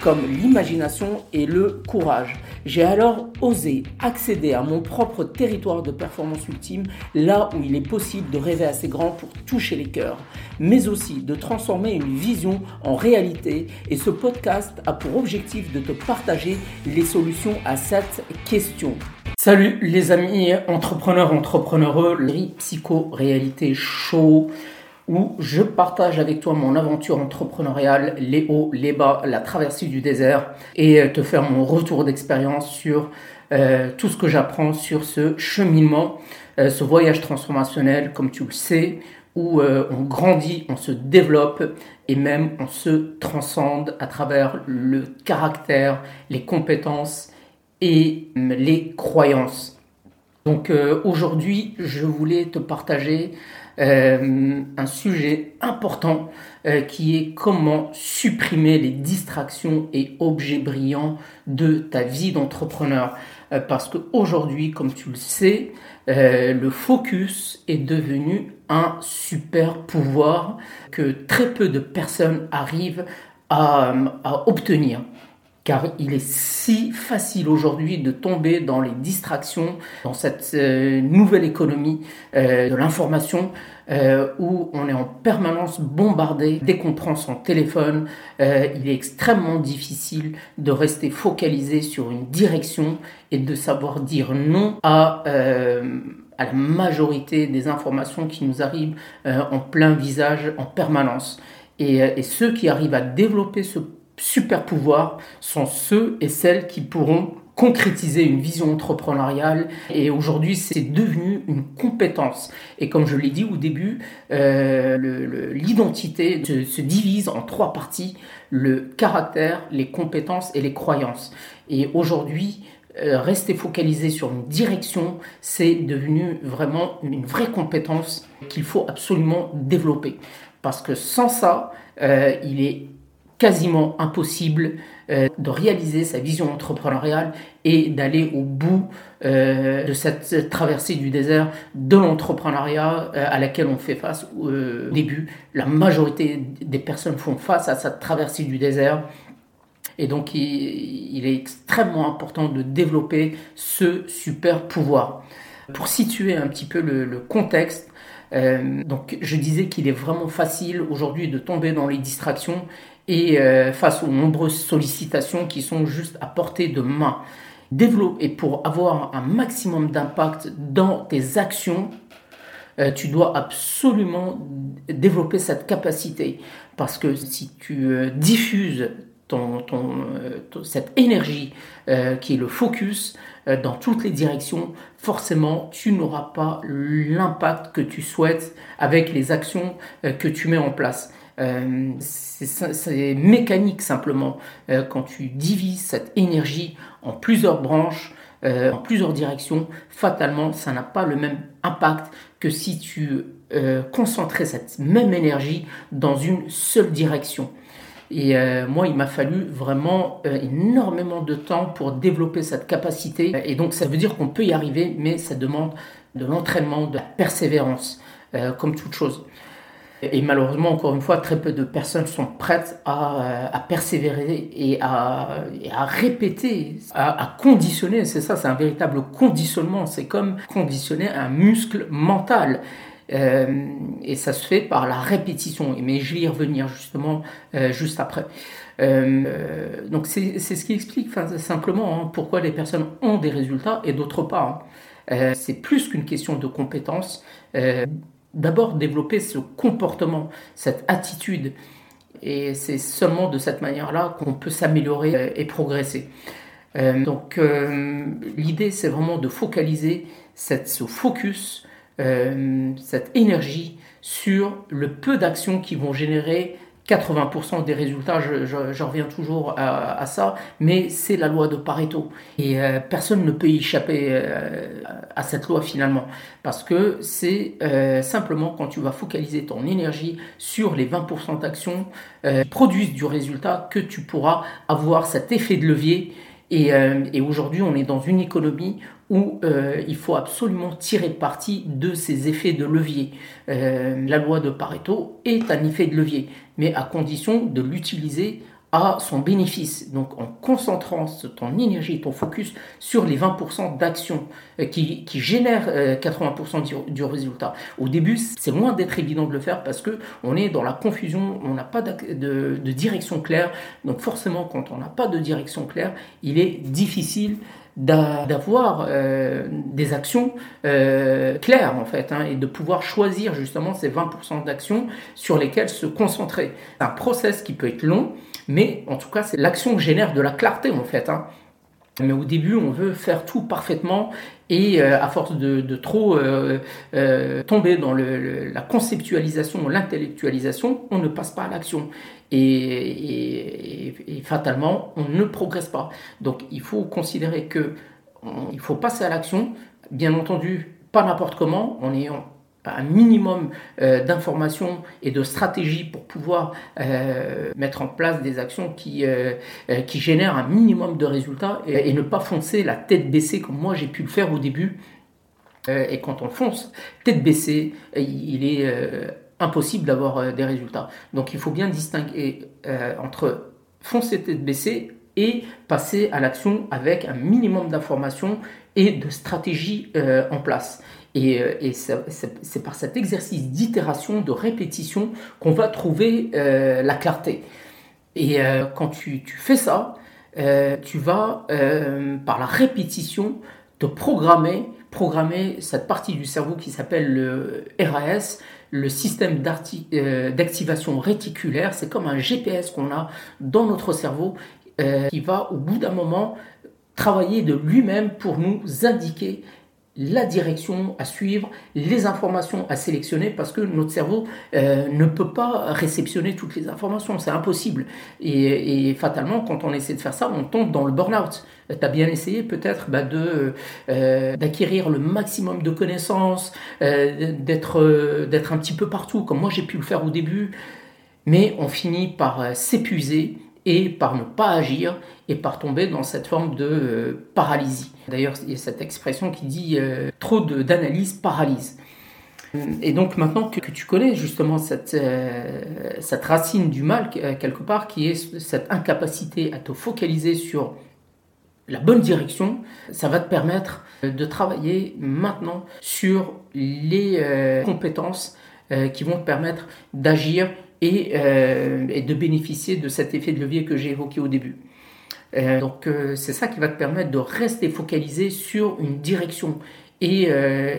comme l'imagination et le courage. J'ai alors osé accéder à mon propre territoire de performance ultime, là où il est possible de rêver assez grand pour toucher les cœurs, mais aussi de transformer une vision en réalité. Et ce podcast a pour objectif de te partager les solutions à cette question. Salut les amis entrepreneurs, entrepreneureux, les psycho-réalité show où je partage avec toi mon aventure entrepreneuriale, les hauts, les bas, la traversée du désert et euh, te faire mon retour d'expérience sur euh, tout ce que j'apprends sur ce cheminement, euh, ce voyage transformationnel, comme tu le sais, où on grandit, on se développe et même on se transcende à travers le caractère, les compétences et les croyances. Donc aujourd'hui, je voulais te partager euh, un sujet important euh, qui est comment supprimer les distractions et objets brillants de ta vie d'entrepreneur. Euh, parce qu'aujourd'hui, comme tu le sais, le focus est devenu un super pouvoir que très peu de personnes arrivent à obtenir car il est si facile aujourd'hui de tomber dans les distractions, dans cette euh, nouvelle économie euh, de l'information euh, où on est en permanence bombardé. Dès qu'on prend son téléphone, il est extrêmement difficile de rester focalisé sur une direction et de savoir dire non à la majorité des informations qui nous arrivent en plein visage en permanence. Et, ceux qui arrivent à développer ce super pouvoirs sont ceux et celles qui pourront concrétiser une vision entrepreneuriale. Et aujourd'hui c'est devenu une compétence. Et comme je l'ai dit au début euh, l'identité se, divise en trois parties le caractère les compétences et les croyances. Et aujourd'hui euh, rester focalisé sur une direction, c'est devenu vraiment une vraie compétence qu'il faut absolument développer. Parce que sans ça, euh, il est quasiment impossible euh, de réaliser sa vision entrepreneuriale et d'aller au bout euh, de cette traversée du désert de l'entrepreneuriat euh, à laquelle on fait face au début. La majorité des personnes font face à cette traversée du désert. Et donc, il, est extrêmement important de développer ce super pouvoir. Pour situer un petit peu le, contexte, je disais qu'il est vraiment facile aujourd'hui de tomber dans les distractions et euh, face aux nombreuses sollicitations qui sont juste à portée de main. Développer pour avoir un maximum d'impact dans tes actions, euh, tu dois absolument développer cette capacité. Parce que si tu euh, diffuses ton, cette énergie qui est le focus dans toutes les directions, forcément, tu n'auras pas l'impact que tu souhaites avec les actions que tu mets en place. Euh, c'est mécanique simplement. Euh, quand tu divises cette énergie en plusieurs branches, euh, en plusieurs directions, fatalement, ça n'a pas le même impact que si tu concentrais cette même énergie dans une seule direction. Et moi, il m'a fallu vraiment énormément de temps pour développer cette capacité. Et donc, ça veut dire qu'on peut y arriver, mais ça demande de l'entraînement, de la persévérance, comme toute chose. Et malheureusement, encore une fois, très peu de personnes sont prêtes à, euh, à persévérer et à, à répéter, à, à conditionner. C'est ça, c'est un véritable conditionnement. C'est comme conditionner un muscle mental. Euh, et ça se fait par la répétition. Mais je vais y revenir justement euh, juste après. Euh, donc c'est ce qui explique simplement hein, pourquoi les personnes ont des résultats et d'autres pas. Hein. Euh, c'est plus qu'une question de compétences. D'abord développer ce comportement, cette attitude. Et c'est seulement de cette manière-là qu'on peut s'améliorer euh, et progresser. Euh, donc euh, l'idée, c'est vraiment de focaliser cette, ce focus, cette énergie sur le peu d'actions qui vont générer 80% des résultats, je, reviens toujours à, ça, mais c'est la loi de Pareto. Et euh, personne ne peut y échapper euh, à cette loi finalement, parce que c'est euh, simplement quand tu vas focaliser ton énergie sur les 20% d'actions produisent du résultat que tu pourras avoir cet effet de levier. Et aujourd'hui, on est dans une économie où euh, il faut absolument tirer parti de ces effets de levier. Euh, la loi de Pareto est un effet de levier, mais à condition de l'utiliser à son bénéfice. Donc en concentrant ton énergie, ton focus sur les 20% d'actions euh, qui, génèrent 80% du, résultat. Au début, c'est loin d'être évident de le faire parce que on est dans la confusion, on n'a pas de, de, direction claire. Donc forcément, quand on n'a pas de direction claire, il est difficile d'avoir euh, des actions euh, claires en fait hein, et de pouvoir choisir justement ces 20% d'actions sur lesquelles se concentrer. Un process qui peut être long, mais en tout cas c'est l'action génère de la clarté en fait. Hein. Mais au début, on veut faire tout parfaitement et euh, à force de, trop tomber dans la conceptualisation, l'intellectualisation, on ne passe pas à l'action et, fatalement, on ne progresse pas. Donc il faut considérer que il faut passer à l'action, bien entendu, pas n'importe comment, en ayant un minimum euh, d'informations et de stratégies pour pouvoir euh, mettre en place des actions qui, euh, qui génèrent un minimum de résultats et, et, ne pas foncer la tête baissée comme moi j'ai pu le faire au début. et quand on fonce tête baissée, il est impossible d'avoir euh, des résultats. Donc il faut bien distinguer euh, entre foncer tête baissée et passer à l'action avec un minimum d'informations et de stratégies euh, en place. Et, c'est par cet exercice d'itération, de répétition, qu'on va trouver la clarté. Et quand tu, tu, fais ça, tu vas, par la répétition, te programmer, programmer cette partie du cerveau qui s'appelle le RAS, le système euh, d'activation réticulaire, c'est comme un GPS qu'on a dans notre cerveau euh, qui va au bout d'un moment travailler de lui-même pour nous indiquer la direction à suivre, les informations à sélectionner, parce que notre cerveau euh, ne peut pas réceptionner toutes les informations, c'est impossible. Et, fatalement, quand on essaie de faire ça, on tombe dans le burn-out. Tu as bien essayé peut-être bah, de euh, d'acquérir le maximum de connaissances, euh, d'être d'être un petit peu partout, comme moi j'ai pu le faire au début, mais on finit par s'épuiser et par ne pas agir et par tomber dans cette forme de euh, paralysie. D'ailleurs, il y a cette expression qui dit euh, trop d'analyse paralyse. Et donc maintenant que, tu connais justement cette, euh, cette racine du mal quelque part, qui est cette incapacité à te focaliser sur la bonne direction, ça va te permettre de travailler maintenant sur les compétences qui vont te permettre d'agir euh, et, de bénéficier de cet effet de levier que j'ai évoqué au début. Euh, donc euh, c'est ça qui va te permettre de rester focalisé sur une direction et,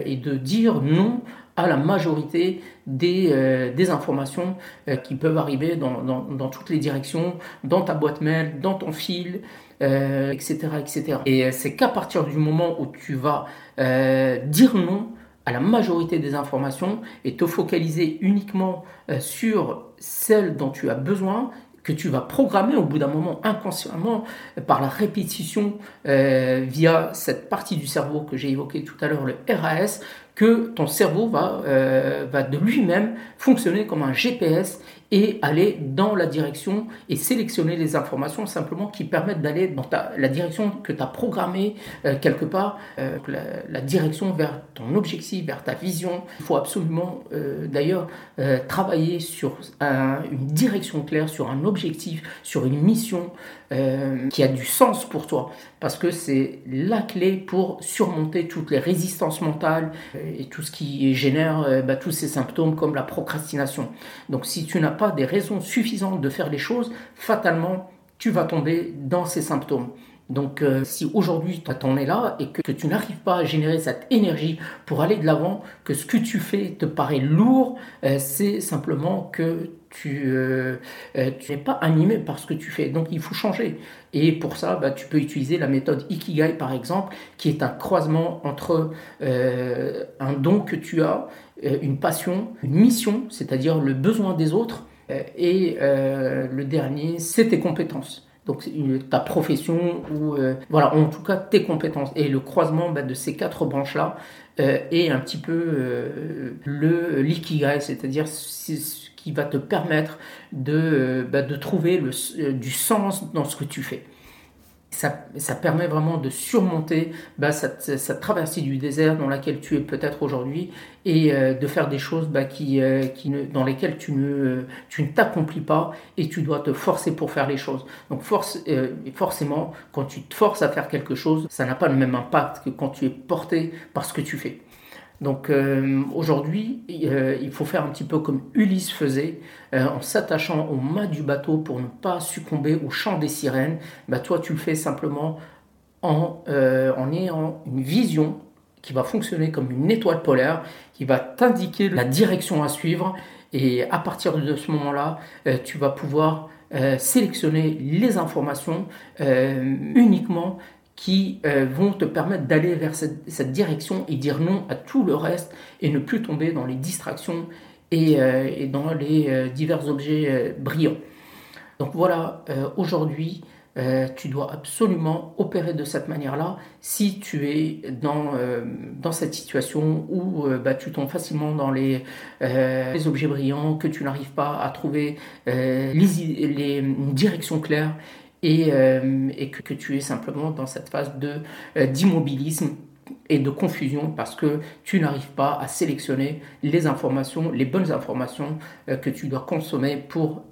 et de dire non à la majorité des, des informations qui peuvent arriver dans, dans, dans, toutes les directions, dans ta boîte mail, dans ton fil, etc., etc. Et c'est qu'à partir du moment où tu vas dire non à la majorité des informations et te focaliser uniquement sur celle dont tu as besoin, que tu vas programmer au bout d'un moment inconsciemment par la répétition euh, via cette partie du cerveau que j'ai évoqué tout à l'heure, le RAS, que ton cerveau va, euh, va de lui-même fonctionner comme un GPS et aller dans la direction et sélectionner les informations simplement qui permettent d'aller dans la direction que tu as programmée euh, quelque part, euh, la, direction vers ton objectif, vers ta vision. Il faut absolument d'ailleurs travailler sur une direction claire, sur un objectif, sur une mission qui a du sens pour toi parce que c'est la clé pour surmonter toutes les résistances mentales et tout ce qui génère bah, tous ces symptômes comme la procrastination. Donc si tu n'as des raisons suffisantes de faire les choses, fatalement, tu vas tomber dans ces symptômes. Donc euh, si aujourd'hui tu en es là et que, tu n'arrives pas à générer cette énergie pour aller de l'avant, que ce que tu fais te paraît lourd, euh, c'est simplement que tu, euh, tu n'es pas animé par ce que tu fais. Donc il faut changer. Et pour ça, bah, tu peux utiliser la méthode Ikigai par exemple, qui est un croisement entre un don que tu as, une passion, une mission, c'est-à-dire le besoin des autres, Et le dernier, c'est tes compétences donc ta profession ou voilà en tout cas tes compétences et le croisement bah, de ces quatre branches là est un petit peu le l'ikigai c'est-à-dire qui va te permettre de, bah, de trouver le, du sens dans ce que tu fais ça, permet vraiment de surmonter bah, cette, traversée du désert dans laquelle tu es peut-être aujourd'hui et euh, de faire des choses bah, qui, euh, dans lesquelles tu ne, tu ne t'accomplis pas et tu dois te forcer pour faire les choses. Donc force, euh, forcément, quand tu te forces à faire quelque chose, ça n'a pas le même impact que quand tu es porté par ce que tu fais. Donc euh, aujourd'hui, euh, il faut faire un petit peu comme Ulysse faisait, euh, en s'attachant au mât du bateau pour ne pas succomber au chant des sirènes. Bah, toi, tu le fais simplement en, en ayant une vision qui va fonctionner comme une étoile polaire, qui va t'indiquer la direction à suivre. Et à partir de ce moment-là, tu vas pouvoir sélectionner les informations uniquement qui euh, vont te permettre d'aller vers cette, direction et dire non à tout le reste et ne plus tomber dans les distractions et, euh, dans les euh, divers objets brillants. Donc voilà, aujourd'hui, tu dois absolument opérer de cette manière-là si tu es dans, cette situation où bah, tu tombes facilement dans les, objets brillants, que tu n'arrives pas à trouver les, les directions claires et, euh, que, tu es simplement dans cette phase euh, d'immobilisme et de confusion parce que tu n'arrives pas à sélectionner les informations, les bonnes informations euh, que tu dois consommer pour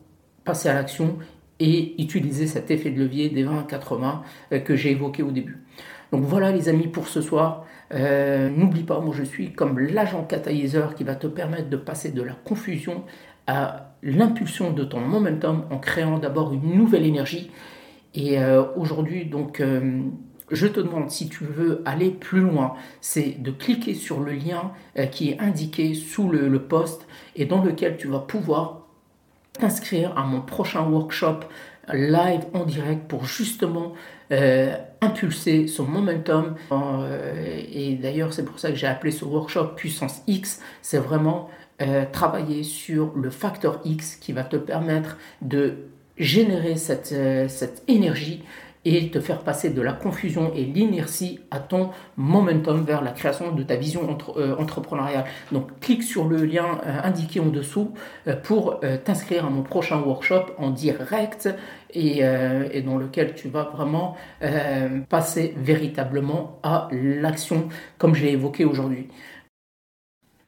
passer à l'action et utiliser cet effet de levier des 20-80 que j'ai évoqué au début. Donc voilà les amis pour ce soir. N'oublie pas, moi je suis comme l'agent catalyseur qui va te permettre de passer de la confusion à l'impulsion de ton momentum en créant d'abord une nouvelle énergie et euh, aujourd'hui, donc, euh, je te demande si tu veux aller plus loin, c'est de cliquer sur le lien euh, qui est indiqué sous le, le, post et dans lequel tu vas pouvoir t'inscrire à mon prochain workshop live en direct pour justement impulser son momentum. et d'ailleurs, c'est pour ça que j'ai appelé ce workshop Puissance X. C'est vraiment travailler sur le facteur X qui va te permettre de générer cette, euh, cette énergie et te faire passer de la confusion et l'inertie à ton momentum vers la création de ta vision euh, entrepreneuriale. Donc clique sur le lien euh, indiqué en dessous pour t'inscrire à mon prochain workshop en direct et, et dans lequel tu vas vraiment passer véritablement à l'action comme j'ai évoqué aujourd'hui.